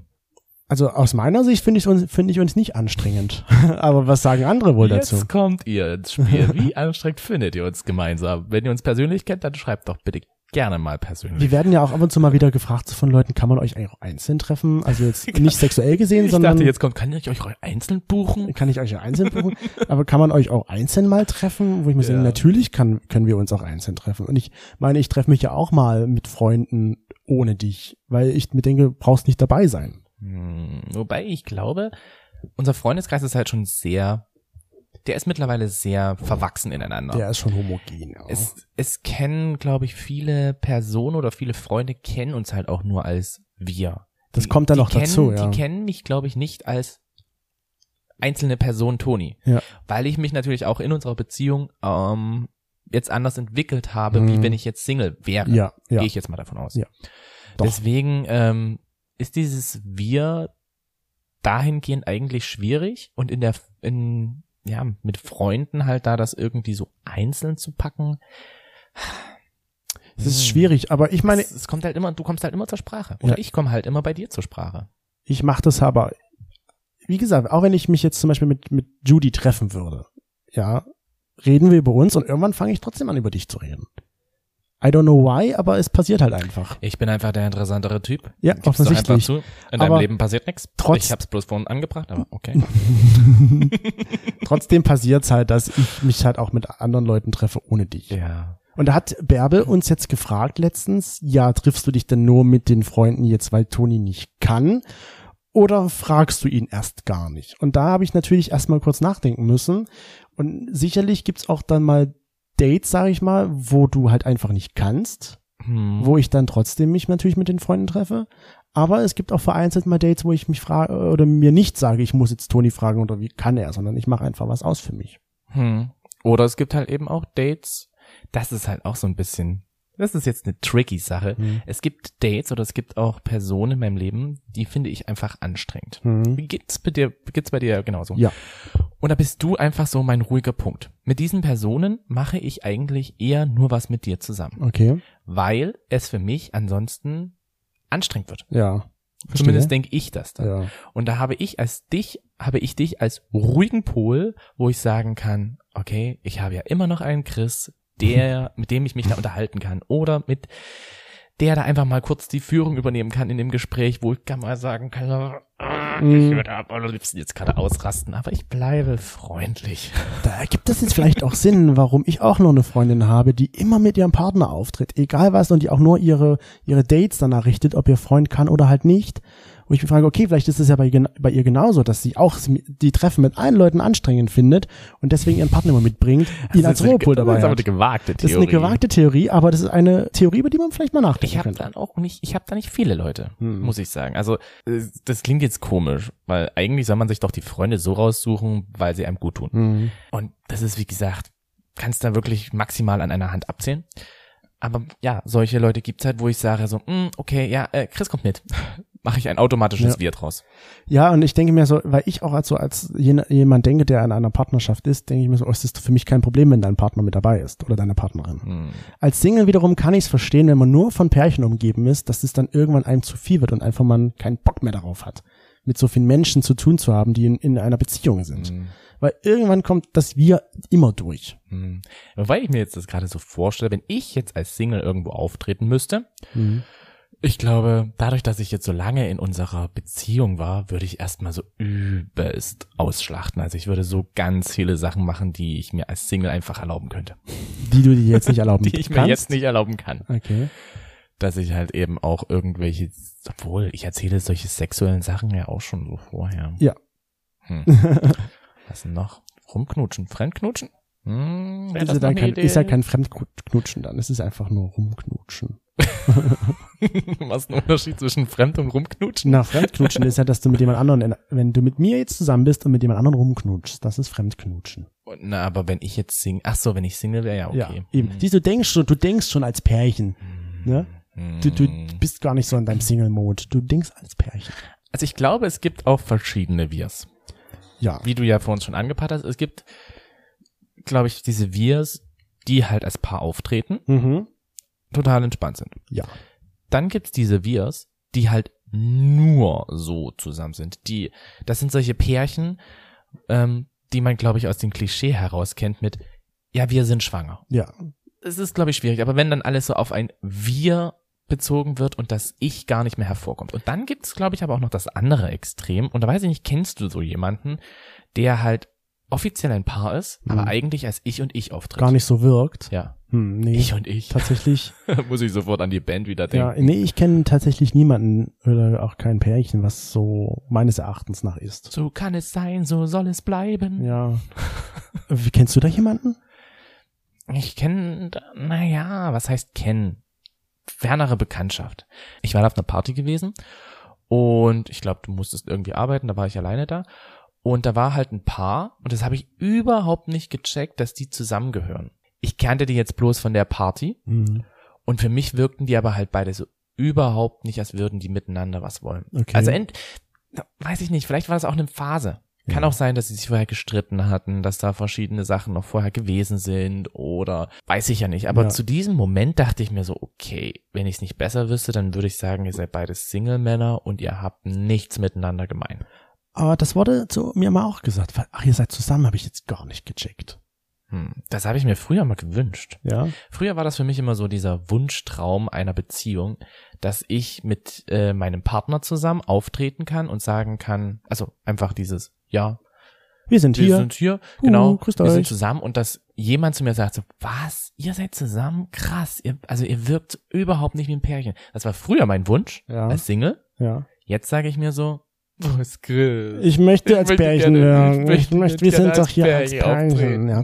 Also aus meiner Sicht finde ich uns, finde ich uns nicht anstrengend. Aber was sagen andere wohl Jetzt dazu? kommt ihr ins Spiel. Wie anstrengend findet ihr uns gemeinsam? Wenn ihr uns persönlich kennt, dann schreibt doch bitte gerne mal persönlich. Wir werden ja auch ab und zu mal wieder gefragt von Leuten, kann man euch eigentlich auch einzeln treffen? Also jetzt nicht sexuell gesehen, Ich sondern dachte, jetzt kommt, kann ich euch einzeln buchen? kann ich euch ja einzeln buchen, aber kann man euch auch einzeln mal treffen? Wo ich mir Ja. sage, natürlich kann, können wir uns auch einzeln treffen. Und ich meine, ich treffe mich ja auch mal mit Freunden ohne dich, weil ich mir denke, brauchst nicht dabei sein. Hm, wobei ich glaube, unser Freundeskreis ist halt schon sehr, der ist mittlerweile sehr verwachsen ineinander. Der ist schon homogen. Ja. es, es kennen, glaube ich, viele Personen oder viele Freunde kennen uns halt auch nur als wir. Das Die- kommt dann noch kennen, dazu, ja. Die kennen mich, glaube ich, nicht als einzelne Person Toni. Ja. Weil ich mich natürlich auch in unserer Beziehung ähm, jetzt anders entwickelt habe, Mhm. wie wenn ich jetzt Single wäre. ja, ja. Gehe ich jetzt mal davon aus. Ja. Doch. Deswegen ähm, ist dieses Wir dahingehend eigentlich schwierig und in der in ja mit Freunden halt da das irgendwie so einzeln zu packen. Es ist schwierig, aber ich meine, es, es kommt halt immer, du kommst halt immer zur Sprache. Oder Ja. ich komme halt immer bei dir zur Sprache. ich mache das aber, wie gesagt, auch wenn ich mich jetzt zum Beispiel mit, mit Judy treffen würde, ja, reden wir über uns und irgendwann fange ich trotzdem an, über dich zu reden. I don't know why, aber es passiert halt einfach. Ich bin einfach der interessantere Typ. Ja, Gib's offensichtlich. einfach zu. In deinem Aber Leben passiert nichts. trotz- ich hab's bloß vorhin angebracht, aber okay. Trotzdem passiert's halt, dass ich mich halt auch mit anderen Leuten treffe ohne dich. ja. Und da hat Bärbel uns jetzt gefragt letztens, ja, triffst du dich denn nur mit den Freunden jetzt, weil Toni nicht kann? Oder fragst du ihn erst gar nicht? Und da habe ich natürlich erstmal kurz nachdenken müssen. Und sicherlich gibt's auch dann mal Dates, sage ich mal, wo du halt einfach nicht kannst, Hm. wo ich dann trotzdem mich natürlich mit den Freunden treffe. Aber es gibt auch vereinzelt mal Dates, wo ich mich frage oder mir nicht sage, ich muss jetzt Toni fragen oder wie kann er, sondern ich mache einfach was aus für mich. Hm. Oder es gibt halt eben auch Dates. Das ist halt auch so ein bisschen, das ist jetzt eine tricky Sache. Hm. Es gibt Dates oder es gibt auch Personen in meinem Leben, die finde ich einfach anstrengend. Hm. Wie geht's bei dir, geht's bei dir genauso? Ja. Und da bist du einfach so mein ruhiger Punkt. Mit diesen Personen mache ich eigentlich eher nur was mit dir zusammen, Okay. weil es für mich ansonsten anstrengend wird. Ja. Zumindest denke ich das dann. Ja. Und da habe ich als dich, habe ich dich als ruhigen Pol, wo ich sagen kann, okay, ich habe ja immer noch einen Chris, der, mit dem ich mich da unterhalten kann. Oder mit der da einfach mal kurz die Führung übernehmen kann in dem Gespräch, wo ich kann mal sagen kann, ah, ich würde am allerliebsten jetzt gerade ausrasten, aber ich bleibe freundlich. Da ergibt es jetzt vielleicht auch Sinn, warum ich auch noch eine Freundin habe, die immer mit ihrem Partner auftritt, egal was, und die auch nur ihre, ihre Dates danach richtet, ob ihr Freund kann oder halt nicht. Wo ich mich frage, okay, vielleicht ist es ja bei, bei ihr genauso, dass sie auch die Treffen mit allen Leuten anstrengend findet und deswegen ihren Partner immer mitbringt, ihn als Ruhepol dabei Das ist aber eine gewagte Das ist Theorie. eine gewagte Theorie, aber das ist eine Theorie, über die man vielleicht mal nachdenken Ich habe könnte. dann auch nicht, ich habe da nicht viele Leute, Hm. muss ich sagen. Also äh, das klingt jetzt komisch, weil eigentlich soll man sich doch die Freunde so raussuchen, weil sie einem gut tun. Mhm. Und das ist wie gesagt, kannst da wirklich maximal an einer Hand abzählen. Aber ja, solche Leute gibt's halt, wo ich sage so, "Mm, okay, ja, äh, Chris kommt mit. Mache ich ein automatisches Ja. Wir draus. Ja, und ich denke mir so, weil ich auch als so als jemand denke, der in einer Partnerschaft ist, denke ich mir so, oh, es ist für mich kein Problem, wenn dein Partner mit dabei ist oder deine Partnerin. Hm. Als Single wiederum kann ich es verstehen, wenn man nur von Pärchen umgeben ist, dass es dann irgendwann einem zu viel wird und einfach man keinen Bock mehr darauf hat, mit so vielen Menschen zu tun zu haben, die in, in einer Beziehung sind. Hm. Weil irgendwann kommt das Wir immer durch. Hm. Weil ich mir jetzt das gerade so vorstelle, wenn ich jetzt als Single irgendwo auftreten müsste, Ich glaube, dadurch, dass ich jetzt so lange in unserer Beziehung war, würde ich erstmal so übelst ausschlachten. Also ich würde so ganz viele Sachen machen, die ich mir als Single einfach erlauben könnte. Die du dir jetzt nicht erlauben Die ich mir kannst. jetzt nicht erlauben kann. Okay. Dass ich halt eben auch irgendwelche, obwohl ich erzähle solche sexuellen Sachen ja auch schon so vorher. Ja. Hm. Was denn noch? Rumknutschen, Fremdknutschen? Hm, ist, ja ist ja kein Fremdknutschen dann. Es ist einfach nur rumknutschen. Was ist ein Unterschied zwischen Fremd und Rumknutschen? Na, Fremdknutschen ist ja, dass du mit jemand anderen, in, wenn du mit mir jetzt zusammen bist und mit jemand anderen rumknutschst, das ist Fremdknutschen. Na, aber wenn ich jetzt sing, ach so, wenn ich Single wäre, ja okay. Ja, eben. Siehst du, denkst schon, du denkst schon als Pärchen. Ne? Hm. Du, du bist gar nicht so in deinem Single-Mode. Du denkst als Pärchen. Also ich glaube, es gibt auch verschiedene Wirs. Ja. Wie du ja vor uns schon angepasst hast, es gibt, glaube ich, diese Wirs, die halt als Paar auftreten, Mhm. total entspannt sind. Ja. Dann gibt's diese Wirs, die halt nur so zusammen sind. Die, das sind solche Pärchen, ähm, die man, glaube ich, aus dem Klischee heraus kennt mit, ja, wir sind schwanger. Ja. Es ist, glaube ich, schwierig, aber wenn dann alles so auf ein Wir bezogen wird und das Ich gar nicht mehr hervorkommt. Und dann gibt's, glaube ich, aber auch noch das andere Extrem. Und da weiß ich nicht, kennst du so jemanden, der halt offiziell ein Paar ist, aber Mhm. eigentlich als Ich und Ich auftritt? Gar nicht so wirkt. Ja. Hm, nee. Ich und Ich. tatsächlich. Muss ich sofort an die Band wieder ja, denken. nee, ich kenne tatsächlich niemanden oder auch kein Pärchen, was so meines Erachtens nach ist. So kann es sein, so soll es bleiben. Ja. Wie kennst du da jemanden? Ich kenne, naja, was heißt kennen? Fernere Bekanntschaft. Ich war da auf einer Party gewesen und ich glaube, du musstest irgendwie arbeiten, da war ich alleine da. Und da war halt ein Paar und das habe ich überhaupt nicht gecheckt, dass die zusammengehören. Ich kannte die jetzt bloß von der Party Mhm. und für mich wirkten die aber halt beide so überhaupt nicht, als würden die miteinander was wollen. Okay. Also ent, weiß ich nicht, vielleicht war das auch eine Phase. Kann auch sein, dass sie sich vorher gestritten hatten, dass da verschiedene Sachen noch vorher gewesen sind oder weiß ich ja nicht. Aber Ja. zu diesem Moment dachte ich mir so, okay, wenn ich es nicht besser wüsste, dann würde ich sagen, ihr seid beide Single-Männer und ihr habt nichts miteinander gemein. Aber das wurde zu mir mal auch gesagt. Ach, ihr seid zusammen, habe ich jetzt gar nicht gecheckt. Hm, das habe ich mir früher mal gewünscht. Ja. Früher war das für mich immer so dieser Wunschtraum einer Beziehung, dass ich mit äh, meinem Partner zusammen auftreten kann und sagen kann, also einfach dieses, ja, Wir sind wir hier. sind hier, Uh, genau, wir sind euch. zusammen und dass jemand zu mir sagt so, was, ihr seid zusammen? Krass, ihr, also ihr wirkt überhaupt nicht wie ein Pärchen. Das war früher mein Wunsch Ja. als Single. ja. Jetzt sage ich mir so, wo ist Chris? Ich möchte als gerne- werden. ich Ich möchte wir sind doch hier als Pärchen. Ja.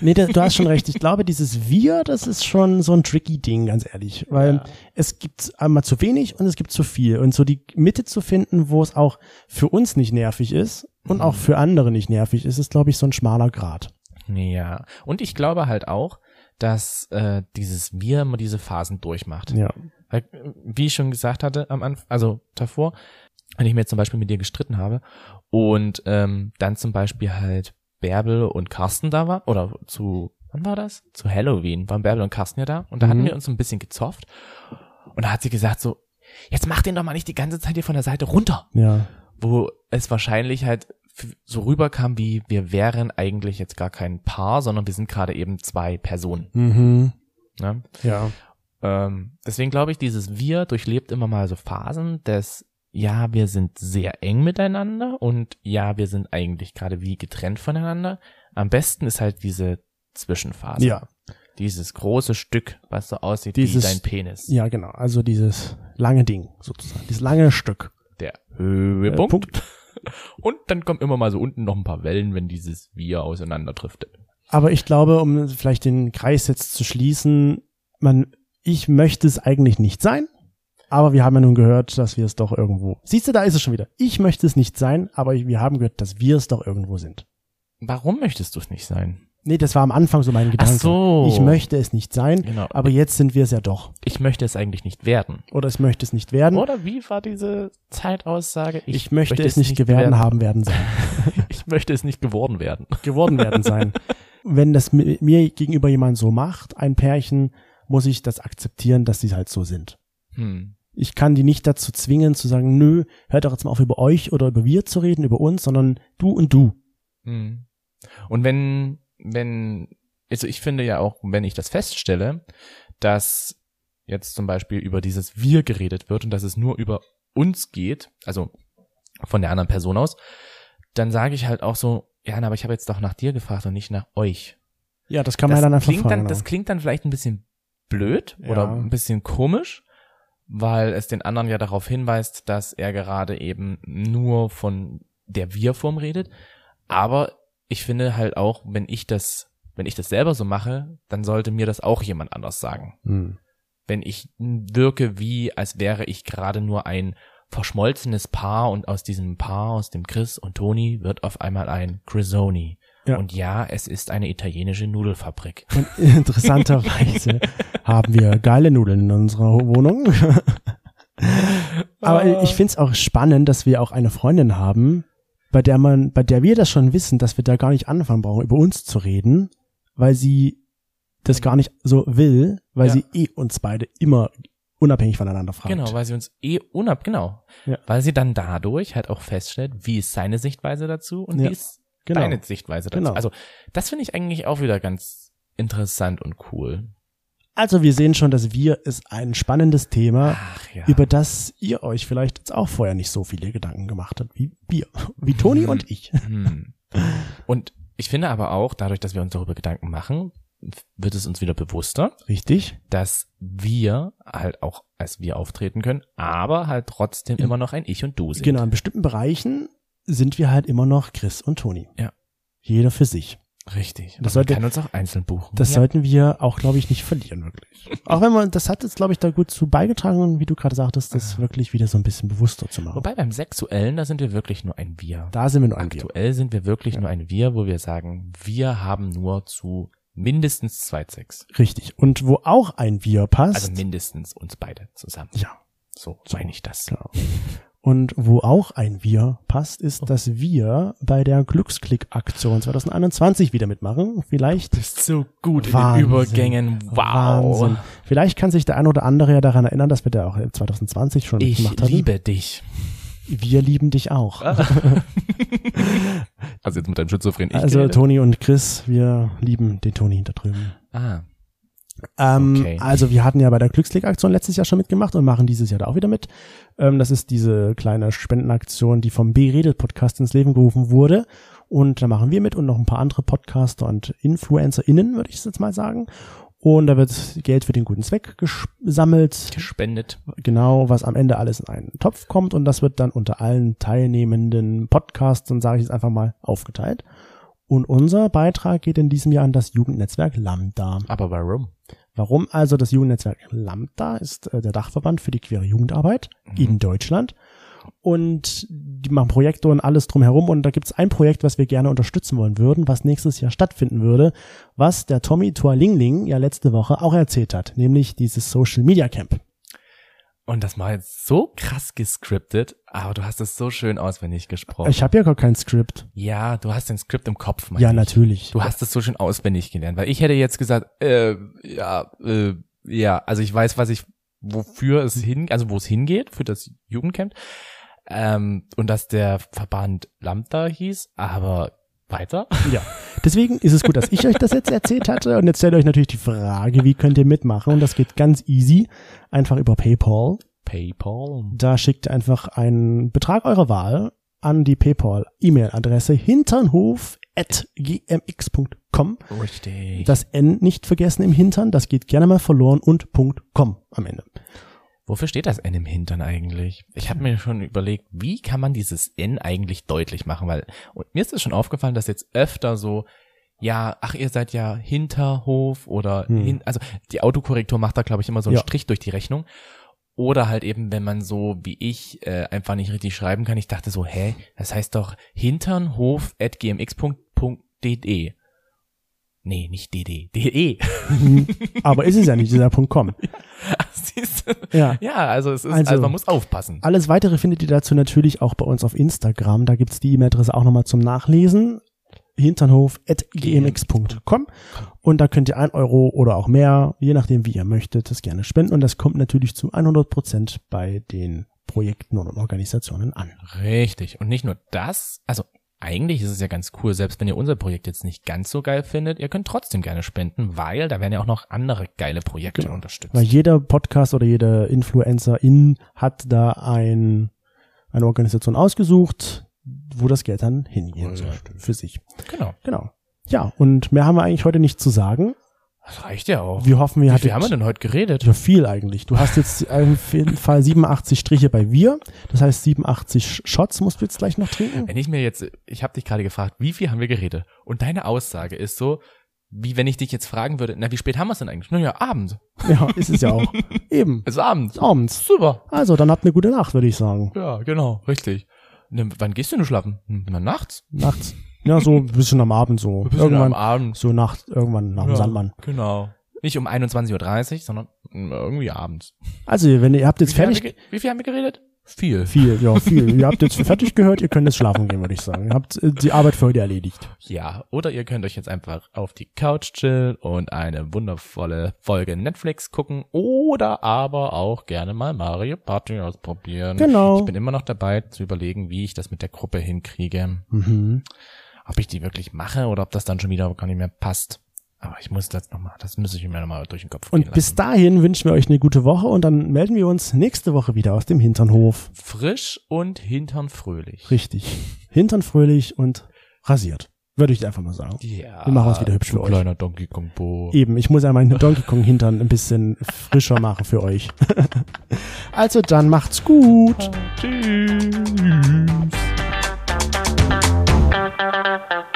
Nee, das, du hast schon recht. Ich glaube, dieses Wir, das ist schon so ein tricky Ding, ganz ehrlich. Weil Ja. es gibt einmal zu wenig und es gibt zu viel. Und so die Mitte zu finden, wo es auch für uns nicht nervig ist und auch für andere nicht nervig ist, ist, glaube ich, so ein schmaler Grad. Ja, und ich glaube halt auch, dass äh, dieses Wir immer diese Phasen durchmacht. Ja. Weil, wie ich schon gesagt hatte am Anfang, also davor, wenn ich mir jetzt zum Beispiel mit dir gestritten habe und ähm, dann zum Beispiel halt Bärbel und Carsten da war, oder zu, wann war das? Zu Halloween waren Bärbel und Carsten ja da und da hatten Mhm. wir uns so ein bisschen gezofft und da hat sie gesagt so, jetzt mach den doch mal nicht die ganze Zeit hier von der Seite runter. Ja. Wo es wahrscheinlich halt so rüberkam wie, wir wären eigentlich jetzt gar kein Paar, sondern wir sind gerade eben zwei Personen. Mhm. Ne? Ja. Ähm, deswegen glaube ich, dieses Wir durchlebt immer mal so Phasen des, ja, wir sind sehr eng miteinander und ja, wir sind eigentlich gerade wie getrennt voneinander. Am besten ist halt diese Zwischenphase. Ja. Dieses große Stück, was so aussieht Dieses- wie dein Penis. Ja, genau. Also dieses lange Ding sozusagen. Dieses lange Stück. Der Höhepunkt. Äh. Und dann kommen immer mal so unten noch ein paar Wellen, wenn dieses Wir auseinanderdriftet. Aber ich glaube, um vielleicht den Kreis jetzt zu schließen, man, ich möchte es eigentlich nicht sein. Aber wir haben ja nun gehört, dass wir es doch irgendwo. Siehst du, da ist es schon wieder. Ich möchte es nicht sein, aber wir haben gehört, dass wir es doch irgendwo sind. Warum möchtest du es nicht sein? Nee, das war am Anfang so mein Gedanke. so. Ich möchte es nicht sein, Genau. aber jetzt sind wir es ja doch. Ich möchte es eigentlich nicht werden. Oder ich möchte es nicht werden. Oder wie war diese Zeitaussage? ich, möchte, es nicht gewerden haben werden sein. Ich möchte es nicht geworden werden. geworden werden sein. Wenn das mi- mir gegenüber jemand so macht, ein Pärchen, muss ich das akzeptieren, dass sie halt so sind. Hm. Ich kann die nicht dazu zwingen zu sagen, nö, hört doch jetzt mal auf über euch oder über wir zu reden, über uns, sondern du und du. Hm. Und wenn, wenn, also ich finde ja auch, wenn ich das feststelle, dass jetzt zum Beispiel über dieses Wir geredet wird und dass es nur über uns geht, also von der anderen Person aus, dann sage ich halt auch so, ja, na, aber ich habe jetzt doch nach dir gefragt und nicht nach euch. Ja, das kann man das ja dann einfach klingt dann, das klingt dann vielleicht ein bisschen blöd Ja. oder ein bisschen komisch, weil es den anderen ja darauf hinweist, dass er gerade eben nur von der Wir-Form redet. Aber ich finde halt auch, wenn ich das, wenn ich das selber so mache, dann sollte mir das auch jemand anders sagen. hm. Wenn ich wirke wie, als wäre ich gerade nur ein verschmolzenes Paar und aus diesem Paar, aus dem Chris und Toni, wird auf einmal ein Crisoni. Ja. Und ja, es ist eine italienische Nudelfabrik. Und interessanterweise haben wir geile Nudeln in unserer Wohnung. Aber ich find's auch spannend, dass wir auch eine Freundin haben, bei der man, bei der wir das schon wissen, dass wir da gar nicht anfangen brauchen, über uns zu reden, weil sie das gar nicht so will, weil Ja. sie eh uns beide immer unabhängig voneinander fragt. Genau, weil sie uns eh unab, genau. Ja. Weil sie dann dadurch halt auch feststellt, wie ist seine Sichtweise dazu und Ja, wie ist genau. deine Sichtweise dazu. Genau. Also, das finde ich eigentlich auch wieder ganz interessant und cool. Also wir sehen schon, dass wir ist ein spannendes Thema, ja. über das ihr euch vielleicht jetzt auch vorher nicht so viele Gedanken gemacht habt, wie wir, wie Toni Mhm. und ich. Hm. Und ich finde aber auch, dadurch, dass wir uns darüber Gedanken machen, wird es uns wieder bewusster, Richtig? dass wir halt auch als wir auftreten können, aber halt trotzdem immer noch ein Ich und Du sind. Genau, in bestimmten Bereichen sind wir halt immer noch Chris und Toni. Ja. Jeder für sich. Richtig. Das sollte- kann uns auch einzeln buchen. Das ja. sollten wir auch, glaube ich, nicht verlieren, wirklich. Auch wenn man, das hat jetzt, glaube ich, da gut zu beigetragen, wie du gerade sagtest, das wirklich wieder so ein bisschen bewusster zu machen. Wobei beim Sexuellen, da sind wir wirklich nur ein Wir. da sind wir nur ein Wir. Aktuell sind wir wirklich nur ein Wir, wo wir sagen, wir haben nur zu mindestens zwei Sex. Richtig. Und wo auch ein Wir passt. Also mindestens uns beide zusammen. ja. So So. meine ich das. Genau. Und wo auch ein Wir passt, ist, dass wir bei der Glücksklick-Aktion 2021 wieder mitmachen. Vielleicht. bist so gut Wahnsinn. in den Übergängen. Wow. Wahnsinn. Vielleicht kann sich der ein oder andere ja daran erinnern, dass wir da auch 2020 schon Ich mitgemacht haben. liebe dich. Wir lieben dich auch. Also jetzt mit deinem Schizophren ich also? Toni und Chris, wir lieben den Toni da drüben. Ah, Ähm, Okay. Also wir hatten ja bei der Glücksklick-Aktion letztes Jahr schon mitgemacht und machen dieses Jahr da auch wieder mit. Ähm, das ist diese kleine Spendenaktion, die vom B-Redet-Podcast ins Leben gerufen wurde. Und da machen wir mit und noch ein paar andere Podcaster und InfluencerInnen, würde ich jetzt mal sagen. Und da wird Geld für den guten Zweck gesammelt. gespendet. Genau, was am Ende alles in einen Topf kommt. Und das wird dann unter allen teilnehmenden Podcastern, sage ich jetzt einfach mal, aufgeteilt. Und unser Beitrag geht in diesem Jahr an das Jugendnetzwerk Lambda. Aber warum? Warum also das Jugendnetzwerk Lambda ist äh, der Dachverband für die queere Jugendarbeit in Deutschland. Und die machen Projekte und alles drumherum. Und da gibt es ein Projekt, was wir gerne unterstützen wollen würden, was nächstes Jahr stattfinden würde, was der Tommy Tualingling ja letzte Woche auch erzählt hat, nämlich dieses Social Media Camp. Und das war jetzt so krass gescriptet, aber du hast es so schön auswendig gesprochen. Ich habe ja gar kein Skript. ja, du hast den Skript im Kopf, Ja, ich. natürlich. Du hast es so schön auswendig gelernt, weil ich hätte jetzt gesagt, äh, ja, äh, ja, also ich weiß, was ich wofür es hin, also wo es hingeht, für das Jugendcamp. Ähm, und dass der Verband Lambda hieß, aber weiter. Ja. Deswegen ist es gut, dass ich euch das jetzt erzählt hatte. Und jetzt stellt euch natürlich die Frage, wie könnt ihr mitmachen? Und das geht ganz easy. Einfach über PayPal. PayPal. Da schickt ihr einfach einen Betrag eurer Wahl an die PayPal-E-Mail-Adresse hinternhof.gmx.com. Richtig. Das N nicht vergessen im Hintern, das geht gerne mal verloren und .com am Ende. Wofür steht das N im Hintern eigentlich? Ich habe mir schon überlegt, wie kann man dieses N eigentlich deutlich machen, weil und mir ist es schon aufgefallen, dass jetzt öfter so ja, ach, ihr seid ja Hinterhof oder Hm. hin, also die Autokorrektur macht da glaube ich immer so einen Ja. Strich durch die Rechnung. Oder halt eben, wenn man so wie ich äh, einfach nicht richtig schreiben kann. Ich dachte so, hä, das heißt doch hinternhof.gmx.de. Nee, nicht dd, de. Aber ist es ja nicht, dieser .com. Siehst du? Ja. Ja, also es ist, Also- also, man muss aufpassen. Alles weitere findet ihr dazu natürlich auch bei uns auf Instagram. Da gibt's die E-Mail-Adresse auch nochmal zum Nachlesen. hinternhof.gmx.com und da könnt ihr ein Euro oder auch mehr, je nachdem wie ihr möchtet, das gerne spenden und das kommt natürlich zu 100 Prozent bei den Projekten und Organisationen an. Richtig. Und nicht nur das, also eigentlich ist es ja ganz cool, selbst wenn ihr unser Projekt jetzt nicht ganz so geil findet, ihr könnt trotzdem gerne spenden, weil da werden ja auch noch andere geile Projekte Genau. unterstützt. Weil jeder Podcast oder jeder Influencerin hat da ein, eine Organisation ausgesucht, wo das Geld dann hingehen soll. Richtig. Für sich. Genau. Genau. Ja, und mehr haben wir eigentlich heute nicht zu sagen. Das reicht ja auch. Wir hoffen, ihr Wie hattet viel haben wir denn heute geredet? Ja, viel eigentlich. Du hast jetzt auf jeden Fall 87 Striche bei wir. Das heißt 87 Shots musst du jetzt gleich noch trinken. Wenn ich mir jetzt, ich habe dich gerade gefragt, wie viel haben wir geredet? Und deine Aussage ist so, wie wenn ich dich jetzt fragen würde, na, wie spät haben wir es denn eigentlich? Naja, Abend. Ja, ist es ja auch. Eben. Es ist Abend. Abends. Super. Also, dann habt eine gute Nacht, würde ich sagen. Ja, genau, richtig. Ne, wann gehst du denn schlafen? Hm, Na, nachts? Nachts. Ja, so ein bisschen am Abend so. Ein bisschen Irgendwann, am Abend. so Nacht, irgendwann nach dem Ja, Sandmann. Genau. Nicht um 21.30 Uhr, sondern irgendwie abends. Also, wenn ihr, habt jetzt Wie fertig, wir, wie viel haben wir geredet? Viel. viel, ja, viel. ihr habt jetzt fertig gehört, ihr könnt jetzt schlafen gehen, würde ich sagen. Ihr habt äh, die Arbeit für heute erledigt. Ja, oder ihr könnt euch jetzt einfach auf die Couch chillen und eine wundervolle Folge Netflix gucken oder aber auch gerne mal Mario Party ausprobieren. Genau. Ich bin immer noch dabei zu überlegen, wie ich das mit der Gruppe hinkriege. Mhm. Ob ich die wirklich mache oder ob das dann schon wieder gar nicht mehr passt. Aber ich muss das nochmal, das muss ich mir nochmal durch den Kopf gehen Und bis dahin wünschen wir euch eine gute Woche und dann melden wir uns nächste Woche wieder aus dem Hinternhof. Frisch und hintern fröhlich. Richtig. Hintern fröhlich und rasiert. Würde ich einfach mal sagen. Ja. Wir machen es wieder hübsch für euch. kleiner Donkey Kong Bo. Eben, ich muss ja meinen Donkey Kong Hintern ein bisschen frischer machen für euch. also dann macht's gut. Tschüss. Thank.